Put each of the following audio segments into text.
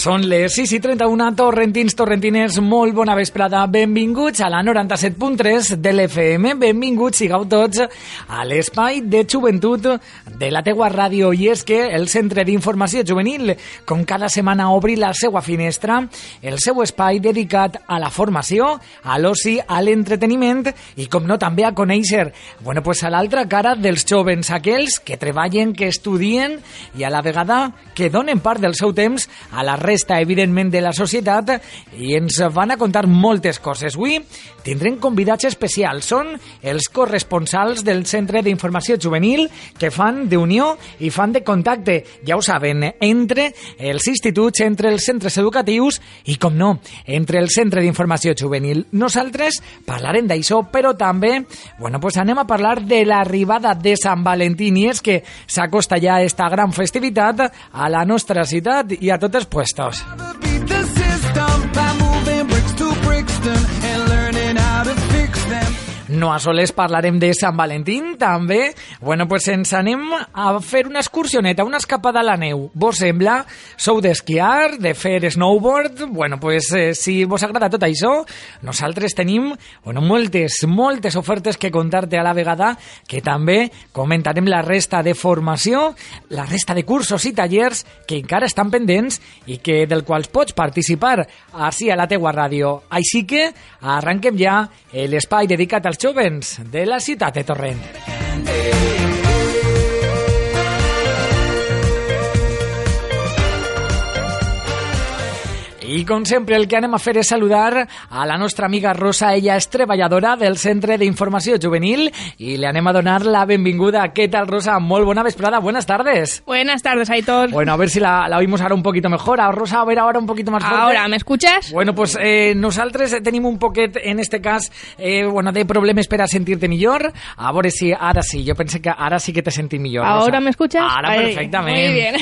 Són les 6 i 31, torrentins, torrentines, molt bona vesprada. Benvinguts a la 97.3 de l'FM. Benvinguts, sigueu tots, a l'espai de joventut de la teua ràdio. I és que el Centre d'Informació Juvenil, com cada setmana, obri la seva finestra, el seu espai dedicat a la formació, a l'oci, a l'entreteniment i, com no, també a conèixer, bueno, pues a l'altra cara dels jovens, aquells que treballen, que estudien i a la vegada que donen part del seu temps a la resta, evidentment, de la societat i ens van a contar moltes coses. Avui tindrem convidats especials. Són els corresponsals del Centre d'Informació Juvenil que fan d'unió i fan de contacte, ja ho saben, entre els instituts, entre els centres educatius i, com no, entre el Centre d'Informació Juvenil. Nosaltres parlarem d'això, però també, bueno, pues anem a parlar de l'arribada de Sant Valentí i és que s'acosta ja esta gran festivitat a la nostra ciutat i a tots els Tchau. No a soles parlarem de Sant Valentín, també. Bueno, pues ens anem a fer una excursioneta, una escapada a la neu. Vos sembla? Sou d'esquiar, de fer snowboard? Bueno, pues eh, si vos agrada tot això, nosaltres tenim bueno, moltes, moltes ofertes que contar-te a la vegada, que també comentarem la resta de formació, la resta de cursos i tallers que encara estan pendents i que del quals pots participar així a la teua ràdio. Així que arranquem ja l'espai dedicat als jovens de la ciutat de Torrent. I com sempre el que anem a fer és saludar a la nostra amiga Rosa, ella és treballadora del Centre d'Informació Juvenil i le anem a donar la benvinguda. ¿Qué tal Rosa? Molt bona vesprada, buenas tardes. Buenas tardes, Aitor. Bueno, a ver si la, la oímos ahora un poquito mejor. A Rosa, a ver ahora un poquito más fuerte. Ahora, ¿me escuchas? Bueno, pues eh, nosaltres tenim un poquet, en este cas, eh, bueno, de problemes per a sentir-te millor. A veure si ara sí, jo pensé que ara sí que te sentí millor. Rosa. ¿Ahora me escuchas? Ahora perfectamente. Muy bien.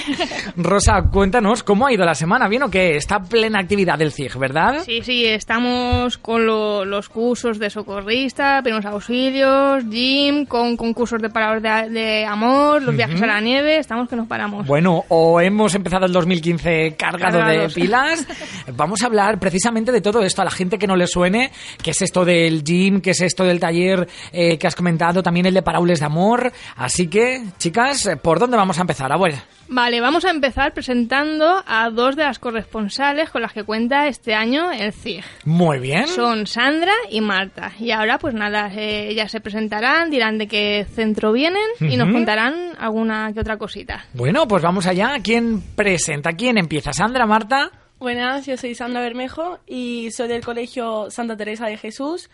Rosa, cuéntanos, ¿cómo ha ido la semana? ¿Bien o qué? Está plena actividad del CIG, ¿verdad? Sí, sí, estamos con lo- los cursos de socorrista, primeros auxilios, gym, con concursos de palabras de, de amor, los viajes a la nieve, estamos que nos paramos. Bueno, o hemos empezado el 2015 cargado de Cargados. pilas. Vamos a hablar precisamente de todo esto a la gente que no le suene, qué es esto del gym, qué es esto del taller eh, que has comentado, también el de Paraules de Amor. Así que, chicas, ¿por dónde vamos a empezar? A ver. Vale, vamos a empezar presentando a dos de las corresponsales con las que cuenta este año el CIG. Muy bien. Son Sandra y Marta. Y ahora, pues nada, eh, ellas se presentarán, dirán de qué centro vienen y nos contarán alguna que otra cosita. Bueno, pues vamos allá. ¿Quién presenta? ¿Quién empieza? ¿Sandra, Marta? Buenas, yo soy Sandra Bermejo y soy del Colegio Santa Teresa de Jesús.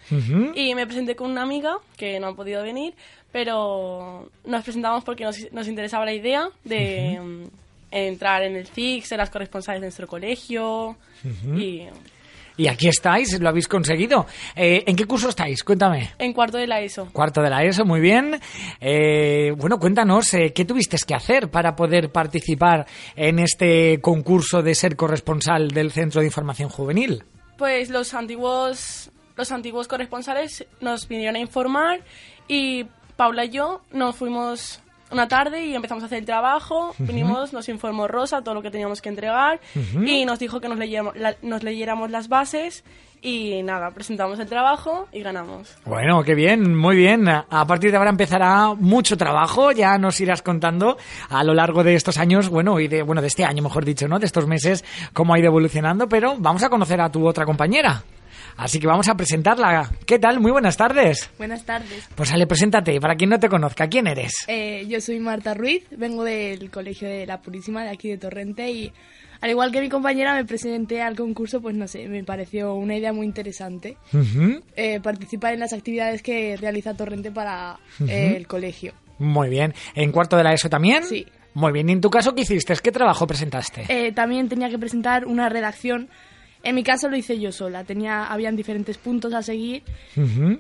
Y me presenté con una amiga que no ha podido venir, pero nos presentamos porque nos, nos interesaba la idea de mm, entrar en el CIC, ser las corresponsales de nuestro colegio. Y Y aquí estáis, lo habéis conseguido. Eh, ¿En qué curso estáis? Cuéntame. en cuarto de la ESO. Cuarto de la ESO, muy bien. Eh, bueno, cuéntanos, eh, ¿qué tuviste que hacer para poder participar en este concurso de ser corresponsal del Centro de Información Juvenil? Pues los antiguos, los antiguos corresponsales nos vinieron a informar y Paula y yo nos fuimos una tarde y empezamos a hacer el trabajo. Vinimos, nos informó Rosa todo lo que teníamos que entregar y nos dijo que nos leyéramos, la- nos leyéramos las bases y nada, presentamos el trabajo y ganamos. Bueno, qué bien, muy bien. A partir de ahora empezará mucho trabajo, ya nos irás contando a lo largo de estos años, bueno, y de, bueno, de este año, mejor dicho, ¿no? De estos meses, cómo ha ido evolucionando, pero vamos a conocer a tu otra compañera. Así que vamos a presentarla. ¿Qué tal? Muy buenas tardes. Buenas tardes. Pues Ale, preséntate, para quien no te conozca, ¿quién eres? Eh, yo soy Marta Ruiz, vengo del Colegio de la Purísima de aquí de Torrente y al igual que mi compañera me presenté al concurso, pues no sé, me pareció una idea muy interesante eh, participar en las actividades que realiza Torrente para eh, el colegio. Muy bien. ¿En cuarto de la ESO también? Sí. Muy bien. ¿Y en tu caso qué hiciste? ¿Qué trabajo presentaste? Eh, también tenía que presentar una redacción. En mi caso lo hice yo sola, tenía, habían diferentes puntos a seguir.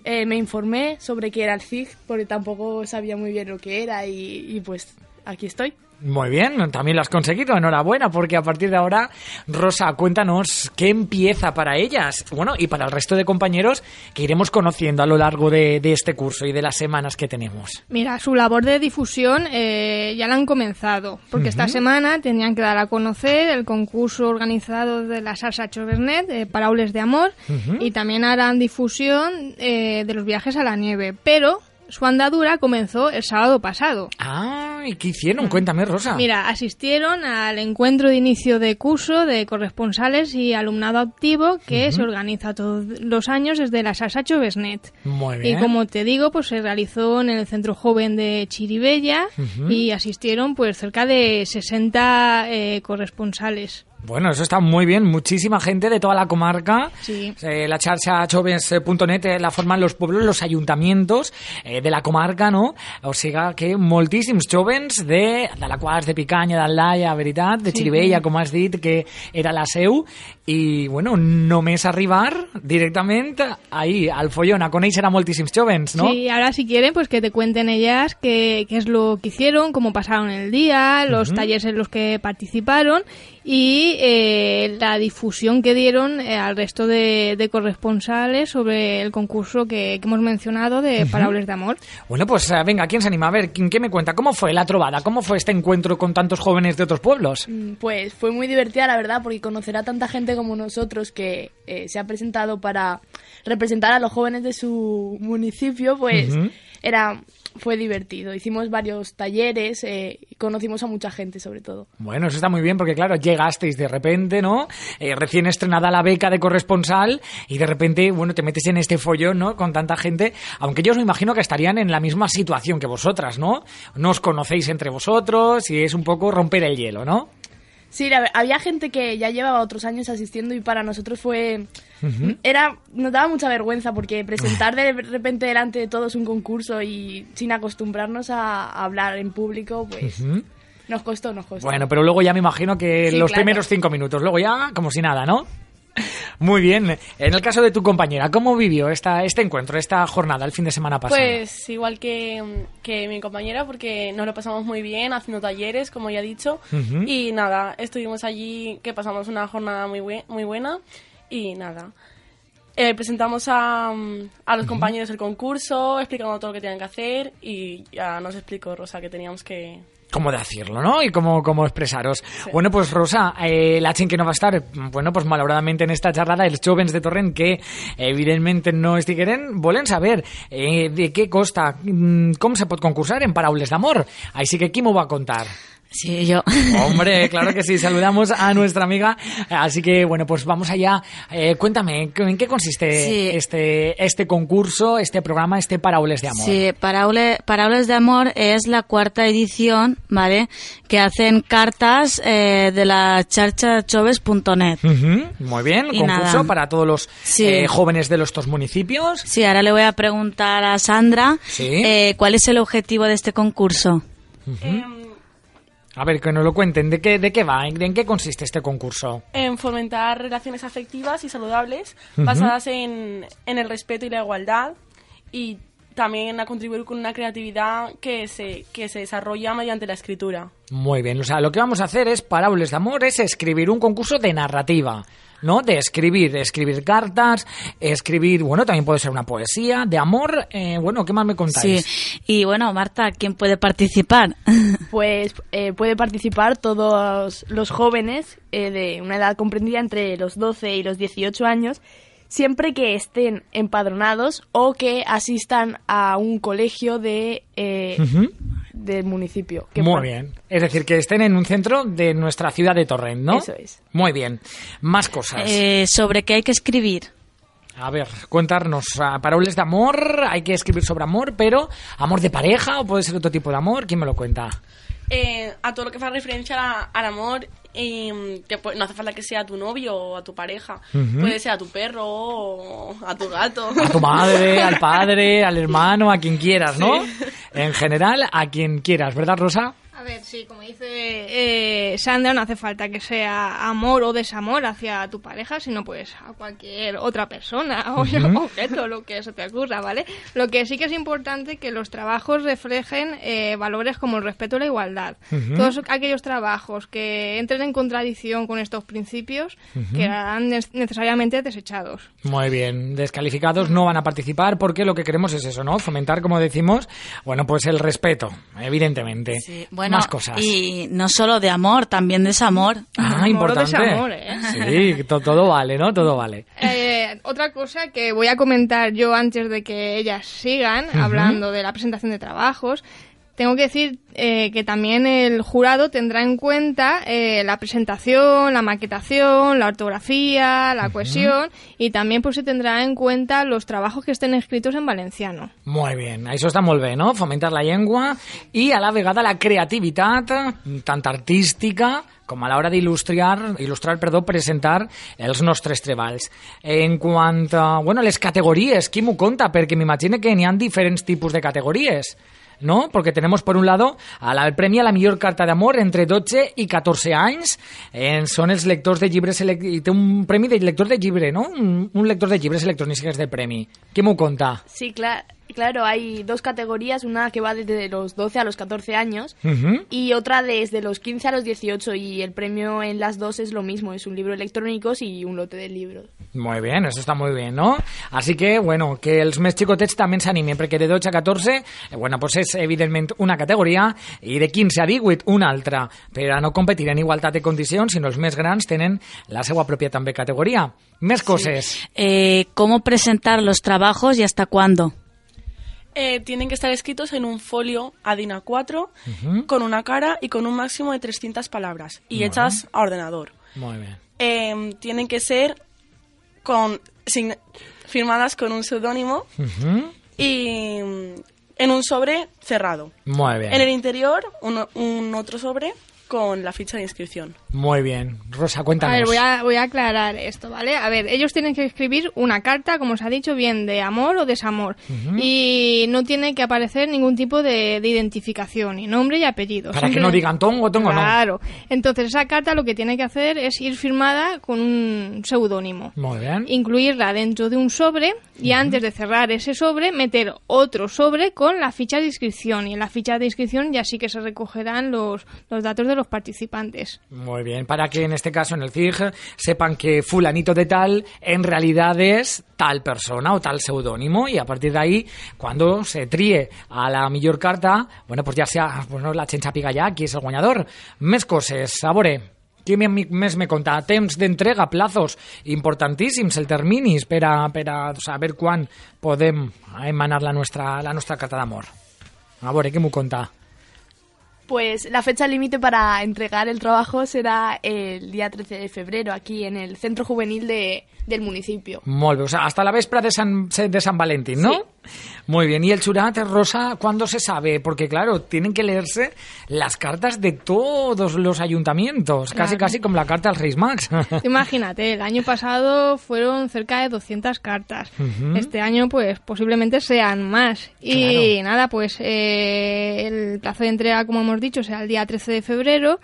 Eh, me informé sobre qué era el CIG, porque tampoco sabía muy bien lo que era y, y pues aquí estoy. Muy bien, también lo has conseguido, enhorabuena, porque a partir de ahora, Rosa, cuéntanos qué empieza para ellas, bueno, y para el resto de compañeros que iremos conociendo a lo largo de, de este curso y de las semanas que tenemos. Mira, su labor de difusión eh, ya la han comenzado, porque esta semana tenían que dar a conocer el concurso organizado de la Salsa Chovernet, eh, Paraules de Amor, y también harán difusión eh, de los viajes a la nieve, pero su andadura comenzó el sábado pasado. Ah, ¿y qué hicieron? Cuéntame, Rosa. Mira, asistieron al encuentro de inicio de curso de corresponsales y alumnado activo que se organiza todos los años desde la Sasacho Besnet. Muy Y bien. como te digo, pues se realizó en el Centro Joven de Chiribella y asistieron pues cerca de 60 eh, corresponsales. Bueno, eso está muy bien. Muchísima gente de toda la comarca. Sí. Eh, la xarxa joves.net eh, la forman los pueblos, los ayuntamientos eh, de la comarca, no? O sigui que moltíssims jovens de, de la Quars, de Picanya, d'Aldaia, veritat, de Sí. Xirivella, com has dit, que era la seu, i, bueno, només arribar directament ahí, al follón, a conèixer a moltíssims jovens, no? Sí, ahora si quieren, pues que te cuenten ellas qué, qué es lo que hicieron, cómo pasaron el día, los talleres en los que participaron y eh, la difusión que dieron eh, al resto de, de corresponsales sobre el concurso que, que hemos mencionado de Paraules de Amor. Bueno, pues eh, venga, ¿quién se anima? A ver, ¿quién, ¿qué me cuenta? ¿Cómo fue la trovada? ¿Cómo fue este encuentro con tantos jóvenes de otros pueblos? Mm, Pues fue muy divertida, la verdad, porque conocer a tanta gente como nosotros que eh, se ha presentado para representar a los jóvenes de su municipio, pues era fue divertido. Hicimos varios talleres eh, y conocimos a mucha gente, sobre todo. Bueno, eso está muy bien porque, claro, llegasteis de repente, ¿no? Eh, recién estrenada la beca de corresponsal y de repente, bueno, te metes en este follón, ¿no? Con tanta gente, aunque yo os me imagino que estarían en la misma situación que vosotras, ¿no? No os conocéis entre vosotros y es un poco romper el hielo, ¿no? Sí, la había gente que ya llevaba otros años asistiendo y para nosotros fue... Era, nos daba mucha vergüenza porque presentar de repente delante de todos un concurso y sin acostumbrarnos a, a hablar en público, pues nos costó, nos costó. Bueno, pero luego ya me imagino que Sí, los claro. primeros cinco minutos, luego ya como si nada, ¿no? Muy bien. En el caso de tu compañera, ¿cómo vivió esta, este encuentro, esta jornada el fin de semana pasado? Pues igual que, que mi compañera, porque nos lo pasamos muy bien haciendo talleres, como ya he dicho. Y nada, estuvimos allí, que pasamos una jornada muy, muy buena. Y nada, eh, presentamos a, a los compañeros el concurso, explicando todo lo que tenían que hacer. Y ya nos explicó Rosa que teníamos que, cómo decirlo, ¿no? Y cómo, cómo expresaros. Bueno, pues Rosa, eh, la gent que no va estar, bueno, pues malauradamente en esta xerrada, els jovens de Torrent que evidentment no estigueren, volen saber eh, de què costa, mm, com se pot concursar en Paraules d'Amor. Així que qui m'ho va contar? Sí, yo. Hombre, claro que sí, saludamos a nuestra amiga. Así que, bueno, pues vamos allá. Eh, cuéntame, ¿en qué consiste Sí. este, este concurso, este programa, este Paraules de Amor? Sí, Paraule- Paraules de Amor es la cuarta edición, ¿vale? Que hacen cartas eh, de la charchachoves.net. Ujú, Muy bien, Y concurso nada. para todos los Sí. eh, jóvenes de los estos municipios. Sí, ahora le voy a preguntar a Sandra Sí. eh, cuál es el objetivo de este concurso. em, A ver, que nos lo cuenten, ¿de qué, de qué va? ¿En, en qué consiste este concurso? en fomentar relaciones afectivas y saludables basadas en, en el respeto y la igualdad y también a contribuir con una creatividad que se, que se desarrolla mediante la escritura. Muy bien, o sea, lo que vamos a hacer es, Paraules de Amor, es escribir un concurso de narrativa, ¿no? De escribir, de escribir cartas, escribir, bueno, también puede ser una poesía, de amor, eh, bueno, ¿qué más me contáis? Sí. Y bueno, Marta, ¿quién puede participar? Pues eh, puede participar todos los jóvenes eh, de una edad comprendida entre los 12 y los 18 años, siempre que estén empadronados o que asistan a un colegio de, eh. Del municipio. que Muy bien. Es decir, que estén en un centro de nuestra ciudad de Torrent, ¿no? Eso es. Muy bien. Más cosas. Eh, ¿Sobre qué hay que escribir? A ver, cuéntanos, a Paraules de Amor, hay que escribir sobre amor, pero amor de pareja o puede ser otro tipo de amor, ¿quién me lo cuenta? Eh, a todo lo que fa referencia a- al mm, que pues, no hace falta que sea tu novio o a tu pareja, puede ser a tu perro o a tu gato. A tu madre, al padre, al hermano, a quien quieras, ¿no? En general, a quien quieras, ¿verdad, Rosa? A ver, sí, como dice eh, Sandra, no hace falta que sea amor o desamor hacia tu pareja, sino pues a cualquier otra persona o objeto, lo que se te ocurra, ¿vale? Lo que sí que es importante que los trabajos reflejen eh, valores como el respeto y la igualdad. Todos aquellos trabajos que entren en contradicción con estos principios quedarán nes- necesariamente desechados. Muy bien, descalificados no van a participar porque lo que queremos es eso, ¿no? Fomentar, como decimos, bueno, pues el respeto, evidentemente. Sí, bueno, Más cosas. y no solo de amor, también desamor. Ah, Amor importante. desamor, ¿eh? Sí, to- todo vale, ¿no? Todo vale. Eh, otra cosa que voy a comentar yo antes de que ellas sigan hablando de la presentación de trabajos, tengo que decir eh, que también el jurado tendrá en cuenta eh, la presentación, la maquetación, la ortografía, la cohesión y también pues se tendrá en cuenta los trabajos que estén escritos en valenciano. Molt bé, això està molt bé, no? Fomentar la llengua i a la vegada la creativitat, tant artística com a l'hora d'il·lustrar, il·lustrar, perdó, presentar els nostres treballs. En quant a, bueno, les categories, qui m'ho conta? Perquè m'imagino que n'hi ha diferents tipus de categories. ¿No? Porque tenemos por un lado a la, el premi a la millor carta d'amor entre 12 i 14 anys. Eh, són els lectors de llibres i té un premi de lector de llibre, no? Un, un lector de llibres electrònics de premi. Qui m'ho conta? Sí, cla- claro, hay dos categorías, una que va desde los 12 a los 14 años y otra desde los 15 a los 18 y el premio en las dos es lo mismo, es un libro electrónico y un lote de libros. Muy bien, eso está muy bien, ¿no? Así que, bueno, que els més xicotets també s'animen, perquè de 12 a 14, eh, bueno, pues és evidentment una categoria, i de 15 a 18 una altra, a no competir en igualtat de condicions, sinó els més grans tenen la seva pròpia també categoria. Més coses. Eh, ¿Cómo presentar los trabajos y hasta cuándo? Eh, tienen que estar escritos en un folio ADIN A4 con una cara y con un máximo de 300 palabras y hechas a ordenador. Molt bé. Eh, tienen que ser con firmadas con un seudónimo y mm, en un sobre cerrado. Molt bé. En el interior, un, un otro sobre con la ficha de inscripción. Muy bien. Rosa, A cuéntanos. ver, voy a, voy a aclarar esto, ¿vale? A ver, ellos tienen que escribir una carta, como os ha dicho, bien de amor o desamor. Y no tiene que aparecer ningún tipo de, de identificación, ni nombre y apellido. Para que no digan tongo, tongo, no. Claro. Entonces, esa carta lo que tiene que hacer es ir firmada con un seudónimo. Molt bé. Incluirla dentro de un sobre y antes de cerrar ese sobre, meter otro sobre con la ficha de inscripción. Y en la ficha de inscripción ya sí que se recogerán los, los datos de los participantes. Muy bien, para que en este caso en el CIG sepan que fulanito de tal en realidad es tal persona o tal seudónimo y a partir de ahí, cuando se tríe a la millor carta, bueno, pues ja sea, bueno, la gent sàpiga ja qui és el guanyador. Més coses, a veure, me- més me conta? Temps d'entrega, plazos importantíssims, el terminis per a, per a saber quan podem emanar la nostra, la nostra carta d'amor. A veure, què m'ho conta? Pues la fecha límite para entregar el trabajo será el día 13 de febrero aquí en el Centro Juvenil de, del municipio. Molt bé, o sea, hasta la véspera de San, de San Valentín, ¿no? Sí. Muy bien, y el churat, Rosa, ¿cuándo se sabe? Porque claro, tienen que leerse las cartas de todos los ayuntamientos, casi Claro. casi como la carta al Reis Max. Imagínate, el año pasado fueron cerca de 200 cartas. Este año, pues, posiblemente sean más. Y nada, pues, eh, el plazo de entrega, como hemos dicho, será el día 13 de febrero.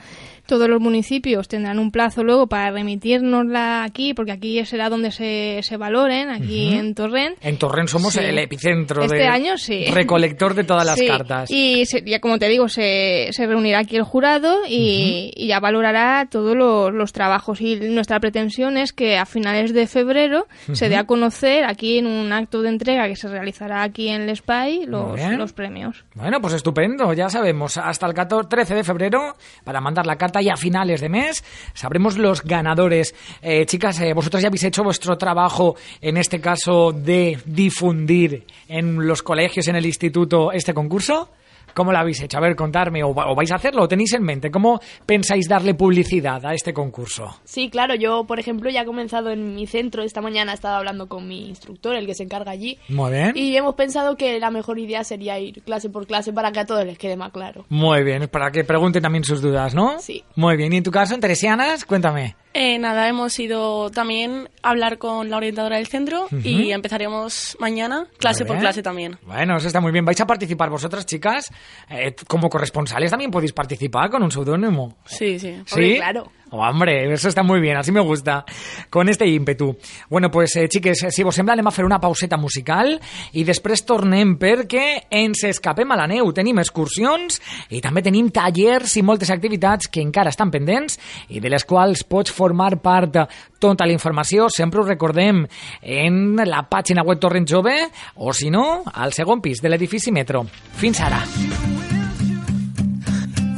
Todos los municipios tendrán un plazo luego para remitirnosla aquí, porque aquí será donde se, se valoren, aquí en Torrent. en Torrent somos Sí. el epicentro Este de año sí. recolector de todas las Sí, cartas. Y se- ya como te digo, se, se reunirá aquí el jurado y, y ya valorará todos los, los trabajos. Y nuestra pretensión es que a finales de febrero se dé a conocer aquí en un acto de entrega que se realizará aquí en el SPY los, los premios. Bueno, pues estupendo, ya sabemos, hasta el 14, 13 de febrero para mandar la carta a finales de mes sabremos los ganadores. Eh, chicas, eh, vosotras ya habéis hecho vuestro trabajo, en este caso, de difundir en los colegios, en el instituto, este concurso. ¿Cómo la habéis hecho? A ver, contarme, o, vais a hacerlo, o tenéis en mente, ¿cómo pensáis darle publicidad a este concurso? Sí, claro, yo, por ejemplo, ya he comenzado en mi centro, esta mañana he estado hablando con mi instructor, el que se encarga allí. Muy bien. Y hemos pensado que la mejor idea sería ir clase por clase para que a todos les quede más claro. Muy bien, para que pregunten también sus dudas, ¿no? Sí. Muy bien, y en tu caso, Teresianas, cuéntame. Eh, nada, hemos ido también a hablar con la orientadora del centro y empezaremos mañana clase por clase también. Bueno, eso está muy bien. ¿Vais a participar vosotras, chicas? eh, como corresponsales también podéis participar con un seudónimo. Sí, sí. ¿Sí? Claro. Oh, hombre, eso está muy bien, así me gusta, con este ímpetu. Bueno, pues, eh, chiques, si vos sembla, anem a fer una pauseta musical i després tornem perquè ens escapem a la neu. Tenim excursions i també tenim tallers i moltes activitats que encara estan pendents i de les quals pots formar part tota la informació, sempre ho recordem, en la pàgina web Torrent Jove o, si no, al segon pis de l'edifici Metro. Fins ara!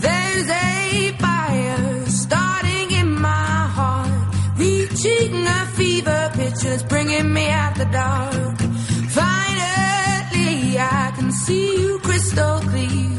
There's just bringing me out the dark. Finally, I can see you crystal clear.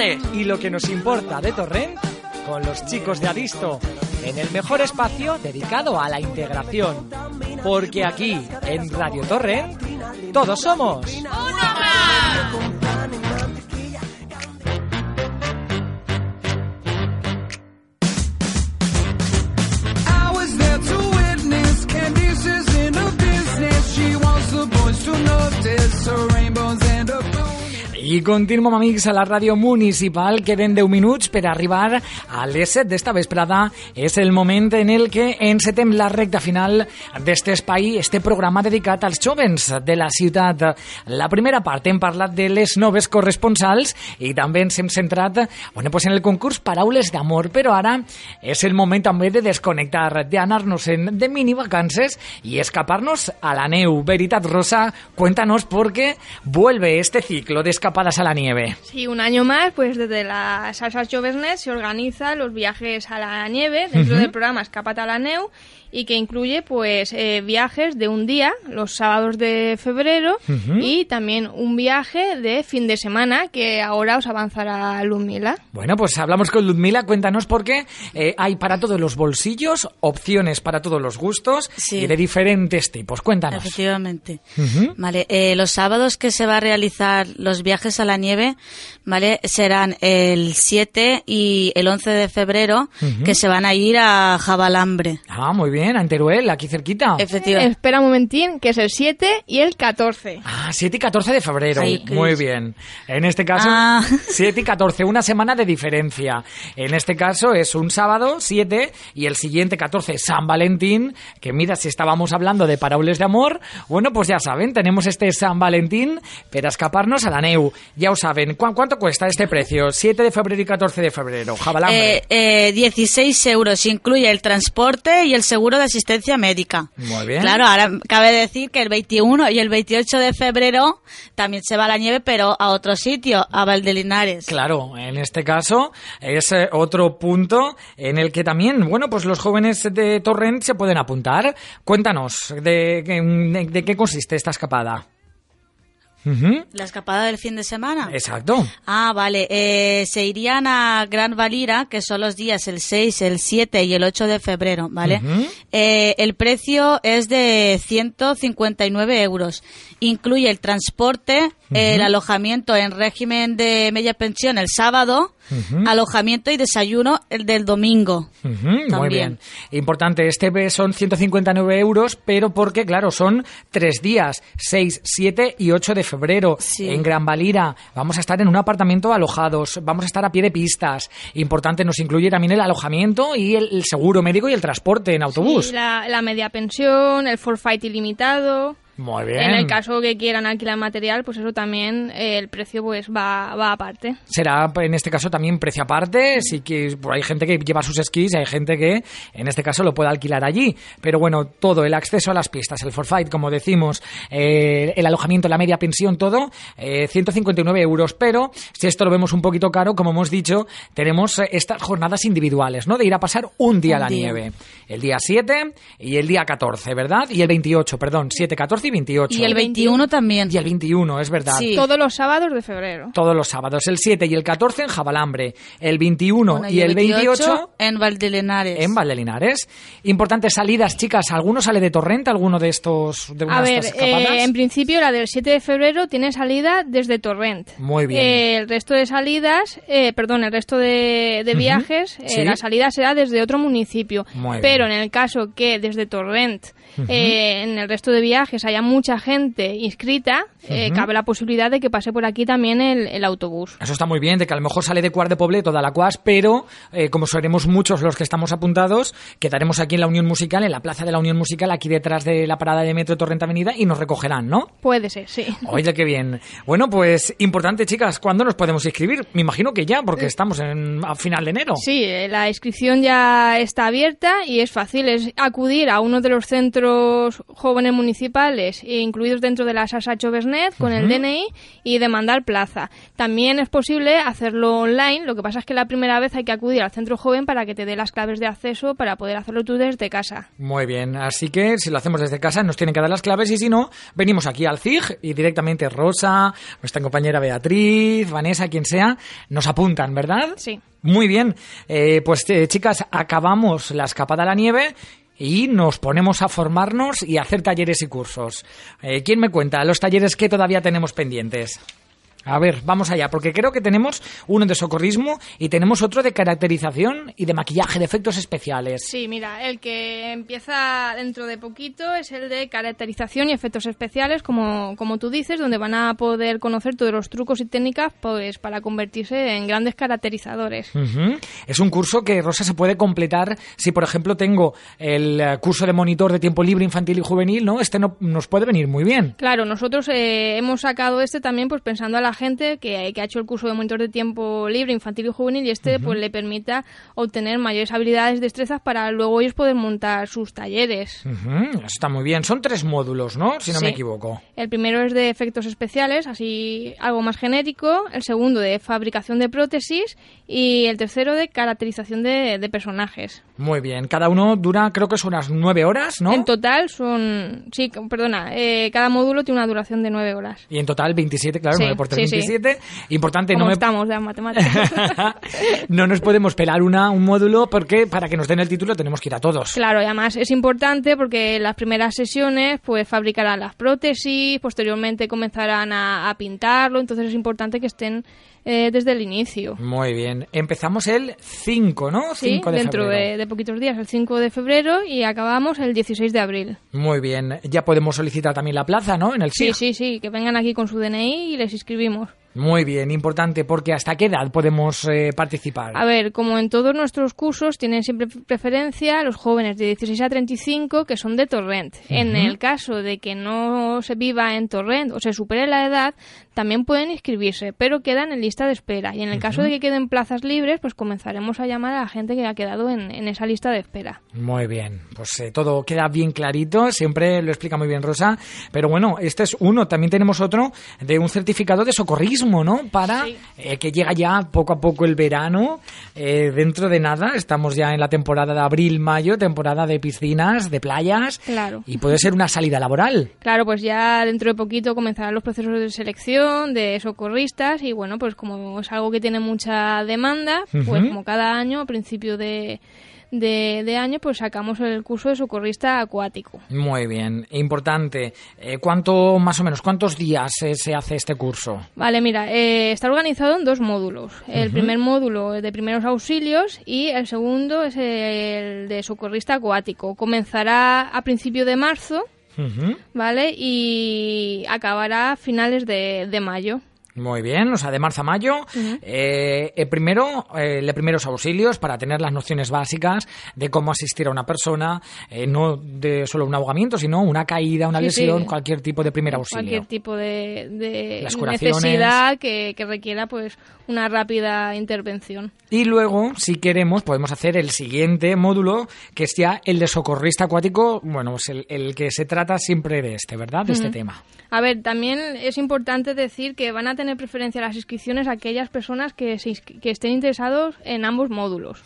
y lo que nos importa de Torrent con los chicos de Adisto en el mejor espacio dedicado a la integración. Porque aquí, en Radio Torrent, todos somos. I continuem, amics, a la ràdio municipal. Queden 10 minuts per arribar a les 7 d'esta vesprada. És el moment en el que encetem la recta final d'este espai, este programa dedicat als jovens de la ciutat. La primera part hem parlat de les noves corresponsals i també ens hem centrat bueno, pues en el concurs Paraules d'Amor, però ara és el moment també de desconnectar, d'anar-nos-en de mini vacances i escapar-nos a la neu. Veritat, Rosa, cuéntanos por qué vuelve este ciclo de escapadas a la nieve. Sí, un año más, pues desde la Salsa Joversnet se organizan los viajes a la nieve dentro del programa Escapata a la Neu y que incluye pues eh, viajes de un día, los sábados de febrero y también un viaje de fin de semana que ahora os avanzará Lumila. Bueno, pues hablamos con Ludmila, cuéntanos por qué eh, hay para todos los bolsillos, opciones para todos los gustos Sí. y de diferentes tipos. Cuéntanos. Efectivamente. Vale, eh, los sábados que se va a realizar los viajes a la nieve, ¿vale? Serán el 7 y el 11 de febrero, que se van a ir a Jabalambre. Ah, muy bien, a Teruel, aquí cerquita. Efectivamente. Espera un momentín, que es el 7 y el 14. Ah, 7 y 14 de febrero. Qué Muy dis- bien. En este caso, Ah. 7 y 14, una semana de diferencia. En este caso es un sábado, 7, y el siguiente 14, San Valentín, que mira, si estábamos hablando de paraules de amor, bueno, pues ya saben, tenemos este San Valentín para escaparnos a la neu. Ya os saben, ¿cu- ¿cuánto cuesta este precio? 7 de febrero y 14 de febrero. Jabalambre. Eh, eh, 16 euros, incluye el transporte y el seguro de asistencia médica. Muy bien. Claro, ahora cabe decir que el 21 y el 28 de febrero también se va la nieve, pero a otro sitio, a Valdelinares. Claro, en este caso es eh, otro punto en el que también, bueno, pues los jóvenes de Torrent se pueden apuntar. Cuéntanos, ¿de, de, de qué consiste esta escapada? La escapada del fin de semana. Exacto. Ah, vale. Eh, se irían a Gran Valira, que son los días el 6, el 7 y el 8 de febrero, ¿vale? Eh, el precio es de 159 euros. Incluye el transporte, el alojamiento en régimen de media pensión el sábado, alojamiento y desayuno el del domingo. Ujú, muy También. bien. Importante, este son 159 euros, pero porque, claro, son tres días, 6, 7 y 8 de febrero, Sí. en Gran Valira. Vamos a estar en un apartamento alojados, vamos a estar a pie de pistas. Importante, nos incluye también el alojamiento y el, el seguro médico y el transporte en autobús. La, la media pensión, el forfait ilimitado. Muy bien. En el caso que quieran alquilar material, pues eso también eh, el precio pues va, va aparte. Será en este caso también precio aparte, sí que por hay gente que lleva sus esquís hay gente que en este caso lo puede alquilar allí. Pero bueno, todo, el acceso a las pistas, el forfait, como decimos, eh, el alojamiento, la media pensión, todo, eh, 159 euros. Pero si esto lo vemos un poquito caro, como hemos dicho, tenemos eh, estas jornadas individuales, ¿no? De ir a pasar un día a la día. nieve. El día 7 y el día 14, ¿verdad? Y el 28, perdón, 7, 14 y 28. Y el 21 también. Y el 21, es verdad. Sí. Todos los sábados de febrero. Todos los sábados, el 7 y el 14 en Jabalambre, el 21 Bueno, y el 28 en Valdelinares. en Valdelinares. Importantes salidas, chicas. ¿Alguno sale de Torrente? ¿Alguno de estos de una A de ver, estas eh, en principio la del 7 de febrero tiene salida desde Torrent. Muy bien. Eh, el resto de salidas, eh, perdón, el resto de, de viajes, eh, Sí. la salida será desde otro municipio. Muy Pero bien. en el caso que desde Torrent, eh, en el resto de viajes haya mucha gente inscrita, eh, cabe la posibilidad de que pase por aquí también el, el autobús. Eso está muy bien, de que a lo mejor sale de Cuart de Pobleto de Alacuas, pero eh, como seremos muchos los que estamos apuntados, quedaremos aquí en la Unión Musical, en la Plaza de la Unión Musical, aquí detrás de la parada de metro Torrente Avenida, y nos recogerán, ¿no? Puede ser, sí. Oye, qué bien. Bueno, pues importante, chicas, ¿cuándo nos podemos inscribir? Me imagino que ya, Eh. porque estamos en, a final de enero. Sí, eh, la inscripción ya está abierta y es fácil. Es acudir a uno de los centros jóvenes municipales incluidos dentro de la Sasa Choversnet con el DNI y demandar plaza. También es posible hacerlo online. Lo que pasa es que la primera vez hay que acudir al centro joven para que te dé las claves de acceso para poder hacerlo tú desde casa. Muy bien, así que si lo hacemos desde casa nos tienen que dar las claves y si no, venimos aquí al CIG y directamente Rosa, nuestra compañera Beatriz, Vanessa, quien sea, nos apuntan, ¿verdad? Sí. Muy bien, Eh, pues eh, chicas, acabamos la escapada a la nieve y nos ponemos a formarnos y a hacer talleres y cursos. Eh, ¿Quién me cuenta los talleres que todavía tenemos pendientes? A ver, vamos allá, porque creo que tenemos uno de socorrismo y tenemos otro de caracterización y de maquillaje de efectos especiales. Sí, mira, el que empieza dentro de poquito es el de caracterización y efectos especiales, como, como tú dices, donde van a poder conocer todos los trucos y técnicas pues para convertirse en grandes caracterizadores. Es un curso que, Rosa, se puede completar si, por ejemplo, tengo el eh, curso de monitor de tiempo libre infantil y juvenil, ¿no? Este no, nos puede venir muy bien. Claro, nosotros eh, hemos sacado este también pues pensando a la gente que, que ha hecho el curso de monitor de tiempo libre infantil y juvenil y este pues le permita obtener mayores habilidades, destrezas para luego ellos poder montar sus talleres. Está muy bien. Son tres módulos, ¿no? Si no me equivoco. El primero es de efectos especiales, así algo más genérico. El segundo de fabricación de prótesis. Y el tercero de caracterización de, de personajes. Muy bien. Cada uno dura, creo que son unas nueve horas, ¿no? En total son. Sí, perdona. eh, cada módulo tiene una duración de nueve horas. y en total 27, claro, Sí, 9 por 3, sí, sí. 27. Importante, Como no me... estamos de matemáticas. no nos podemos pelar una, un módulo porque para que nos den el título tenemos que ir a todos. Claro, y además es importante porque las primeras sesiones pues fabricarán las prótesis, posteriormente comenzarán a, a pintarlo, entonces es importante que estén eh, desde el inicio. Muy bien. Empezamos el 5, ¿no? Sí, 5 de dentro febrero. de, de poquitos días, el 5 de febrero y acabamos el 16 de abril. Muy bien. Ya podemos solicitar también la plaza, ¿no? En el Sí, sí, sí, que vengan aquí con su DNI y les inscribimos. Muy bien, importante, porque ¿hasta qué edad podemos eh, participar? A ver, como en todos nuestros cursos, tienen siempre preferencia los jóvenes de 16 a 35 que son de Torrent. En el caso de que no se viva en Torrent o se supere la edad, también pueden inscribirse, pero quedan en lista de espera. Y en el caso de que queden plazas libres, pues comenzaremos a llamar a la gente que ha quedado en, en esa lista de espera. Muy bien, pues eh, todo queda bien clarito, siempre lo explica muy bien Rosa, pero bueno, este es uno, también tenemos otro de un certificado de socorrismo, ¿no? Para Sí. eh, que llega ya poco a poco el verano, eh, dentro de nada, estamos ya en la temporada de abril-mayo, temporada de piscinas, de playas, Claro. y puede ser una salida laboral. Claro, pues ya dentro de poquito comenzarán los procesos de selección de socorristas y bueno, pues como es algo que tiene mucha demanda, pues como cada año, a principio de, de, de año, pues sacamos el curso de socorrista acuático. Muy bien, importante. Eh, ¿Cuánto, más o menos, cuántos días eh, se hace este curso? Vale, mira, eh, está organizado en dos módulos. El primer módulo es de primeros auxilios y el segundo es el de socorrista acuático. Comenzará a principio de marzo, ¿vale? Y acabará a finales de, de mayo. Muy bien, o sea, de marzo a mayo. eh, eh, primero, eh, de primeros auxilios para tener las nociones básicas de cómo asistir a una persona, eh, no de solo un ahogamiento, sino una caída, una Sí, lesión, sí. cualquier tipo de primer auxilio. cualquier tipo de, de Las curaciones. necesidad que, que requiera pues una rápida intervención. Y luego, si queremos, podemos hacer el siguiente módulo, que es ya el de socorrista acuático, bueno, pues el, el que se trata siempre de este, ¿verdad? De este tema. A ver, también es importante decir que van a tener preferencia las inscripciones a aquellas personas que, se que estén interesados en ambos módulos.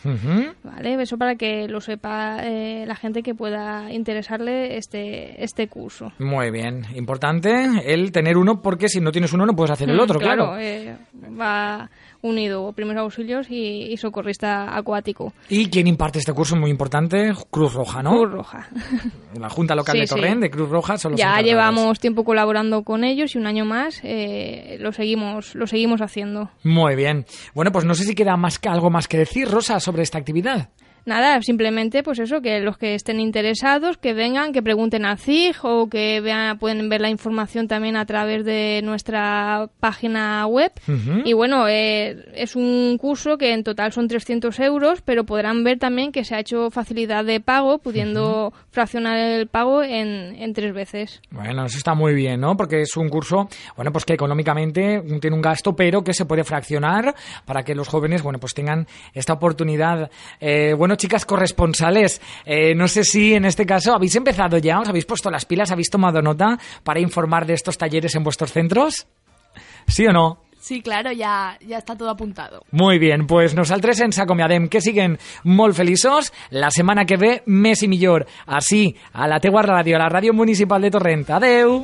¿Vale? Eso para que lo sepa eh, la gente que pueda interesarle este, este curso. Muy bien, importante el tener uno, porque si no tienes uno no puedes hacer el otro, claro. eh, va unido primeros auxilios y, y socorrista acuático. ¿Y quién imparte este curso? Muy importante, Cruz Roja, ¿no? Cruz Roja. La Junta Local Sí, de sí. Torrent, de Cruz Roja, son los ya llevamos tiempo colaborando con ellos y un año más eh, lo seguimos lo seguimos haciendo. Muy bien. Bueno, pues no sé si queda más que- algo más que decir, Rosa, sobre esta actividad. Nada, simplemente pues eso, que los que estén interesados, que vengan, que pregunten al CIG o que vean, pueden ver la información también a través de nuestra página web. Y bueno, eh, es un curso que en total son 300 euros, pero podrán ver también que se ha hecho facilidad de pago, pudiendo fraccionar el pago en, en tres veces. Bueno, eso está muy bien, ¿no? Porque es un curso, bueno, pues que económicamente tiene un gasto, pero que se puede fraccionar para que los jóvenes, bueno, pues tengan esta oportunidad. Eh, bueno, chicas corresponsales, eh, no sé si en este caso habéis empezado ya, os habéis puesto las pilas, habéis tomado nota para informar de estos talleres en vuestros centros. ¿Sí o no? Sí, claro, ya, ya está todo apuntado. Muy bien, pues nosaltres ens acomiadem, que siguen molt feliços. La setmana que ve, més i millor. Així, a la teua ràdio, a la ràdio municipal de Torrent. Adeu!